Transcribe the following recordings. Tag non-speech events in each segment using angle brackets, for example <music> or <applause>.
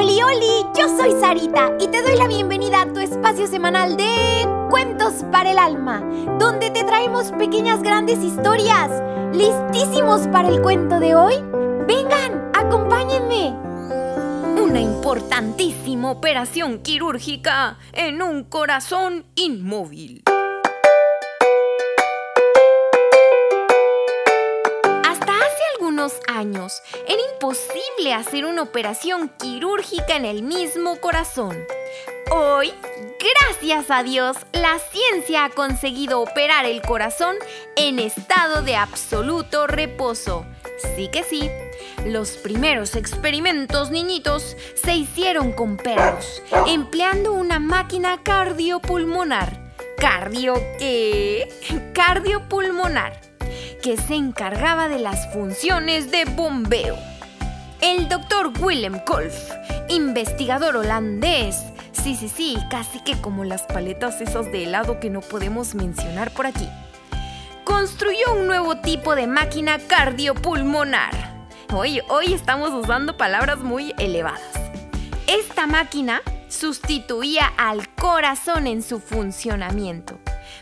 Oli, oli, yo soy Sarita y te doy la bienvenida a tu espacio semanal de Cuentos para el Alma, donde te traemos pequeñas grandes historias. ¿Listísimos para el cuento de hoy? Vengan, acompáñenme. Una importantísima operación quirúrgica en un corazón inmóvil. Años era imposible hacer una operación quirúrgica en el mismo corazón. Hoy, gracias a Dios, la ciencia ha conseguido operar el corazón en estado de absoluto reposo. Sí que sí, los primeros experimentos niñitos se hicieron con perros, empleando una máquina cardiopulmonar. ¿Cardio qué? <laughs> Cardiopulmonar que se encargaba de las funciones de bombeo. El doctor Willem Kolf, investigador holandés, sí, sí, sí, casi que como las paletas esas de helado que no podemos mencionar por aquí, construyó un nuevo tipo de máquina cardiopulmonar. Hoy, hoy estamos usando palabras muy elevadas. Esta máquina sustituía al corazón en su funcionamiento,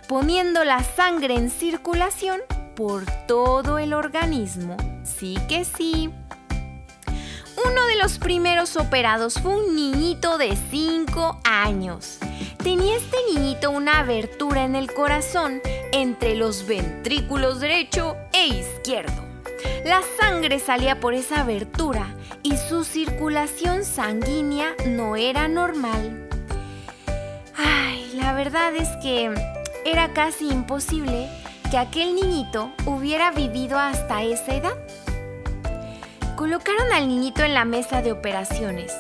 poniendo la sangre en circulación por todo el organismo. Sí que sí. Uno de los primeros operados fue un niñito de 5 años. Tenía este niñito una abertura en el corazón entre los ventrículos derecho e izquierdo. La sangre salía por esa abertura y su circulación sanguínea no era normal. Ay, la verdad es que era casi imposible que aquel niñito hubiera vivido hasta esa edad. Colocaron al niñito en la mesa de operaciones.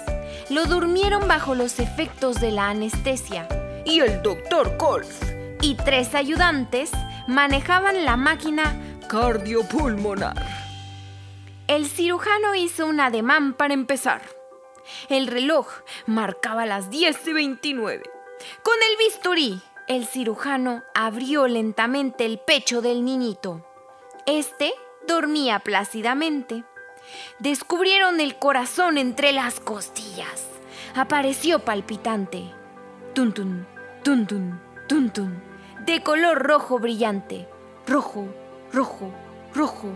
Lo durmieron bajo los efectos de la anestesia. Y el doctor Kolf y tres ayudantes manejaban la máquina cardiopulmonar. El cirujano hizo un ademán para empezar. El reloj marcaba las 10 y 29. Con el bisturí el cirujano abrió lentamente el pecho del niñito. Este dormía plácidamente. Descubrieron el corazón entre las costillas. Apareció palpitante. Tuntun, tuntun, tuntun. De color rojo brillante. Rojo, rojo, rojo.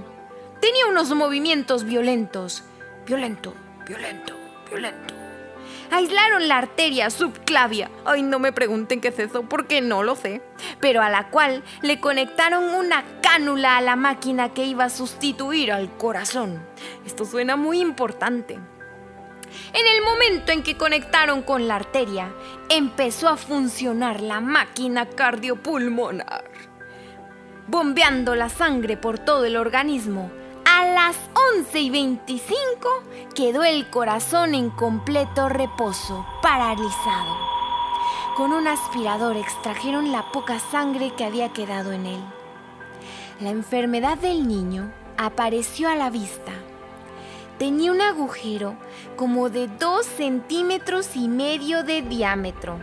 Tenía unos movimientos violentos. Violento, violento, violento aislaron la arteria subclavia. Ay, no me pregunten qué es eso porque no lo sé. Pero a la cual le conectaron una cánula a la máquina que iba a sustituir al corazón. Esto suena muy importante. En el momento en que conectaron con la arteria, empezó a funcionar la máquina cardiopulmonar, bombeando la sangre por todo el organismo a las 11 y 25 quedó el corazón en completo reposo, paralizado. Con un aspirador extrajeron la poca sangre que había quedado en él. La enfermedad del niño apareció a la vista. Tenía un agujero como de 2 centímetros y medio de diámetro,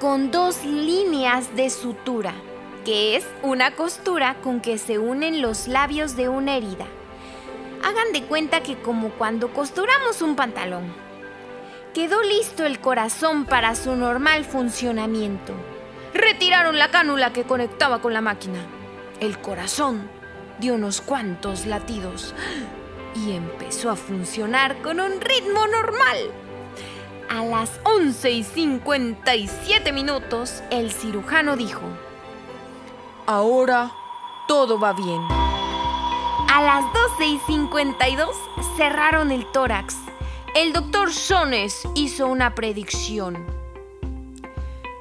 con dos líneas de sutura que es una costura con que se unen los labios de una herida. Hagan de cuenta que como cuando costuramos un pantalón. Quedó listo el corazón para su normal funcionamiento. Retiraron la cánula que conectaba con la máquina. El corazón dio unos cuantos latidos y empezó a funcionar con un ritmo normal. A las 11 y 57 minutos, el cirujano dijo, Ahora todo va bien. A las 12 y 52 cerraron el tórax. El doctor Sones hizo una predicción.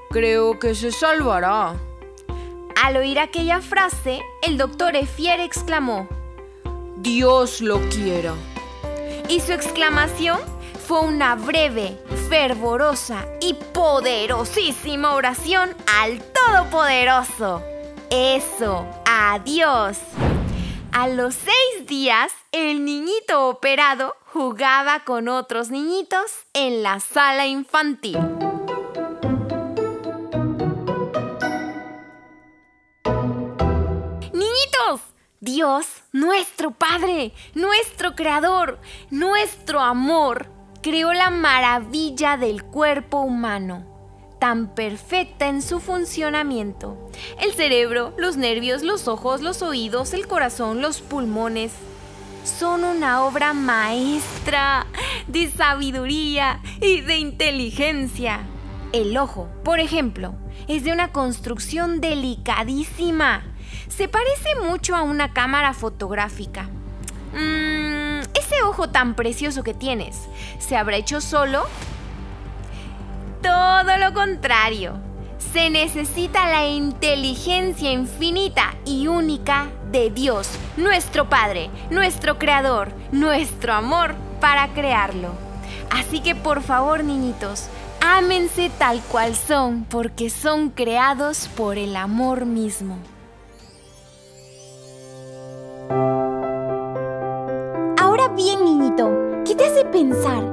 Creo que se salvará. Al oír aquella frase, el doctor Efier exclamó, Dios lo quiera. Y su exclamación fue una breve, fervorosa y poderosísima oración al Todopoderoso. Eso, adiós. A los seis días, el niñito operado jugaba con otros niñitos en la sala infantil. Niñitos, Dios, nuestro Padre, nuestro Creador, nuestro amor, creó la maravilla del cuerpo humano, tan perfecta en su funcionamiento. El cerebro, los nervios, los ojos, los oídos, el corazón, los pulmones, son una obra maestra de sabiduría y de inteligencia. El ojo, por ejemplo, es de una construcción delicadísima. Se parece mucho a una cámara fotográfica. Mm, ese ojo tan precioso que tienes, ¿se habrá hecho solo? Todo lo contrario. Se necesita la inteligencia infinita y única de Dios, nuestro Padre, nuestro Creador, nuestro amor para crearlo. Así que por favor, niñitos, ámense tal cual son, porque son creados por el amor mismo. Ahora bien, niñito, ¿qué te hace pensar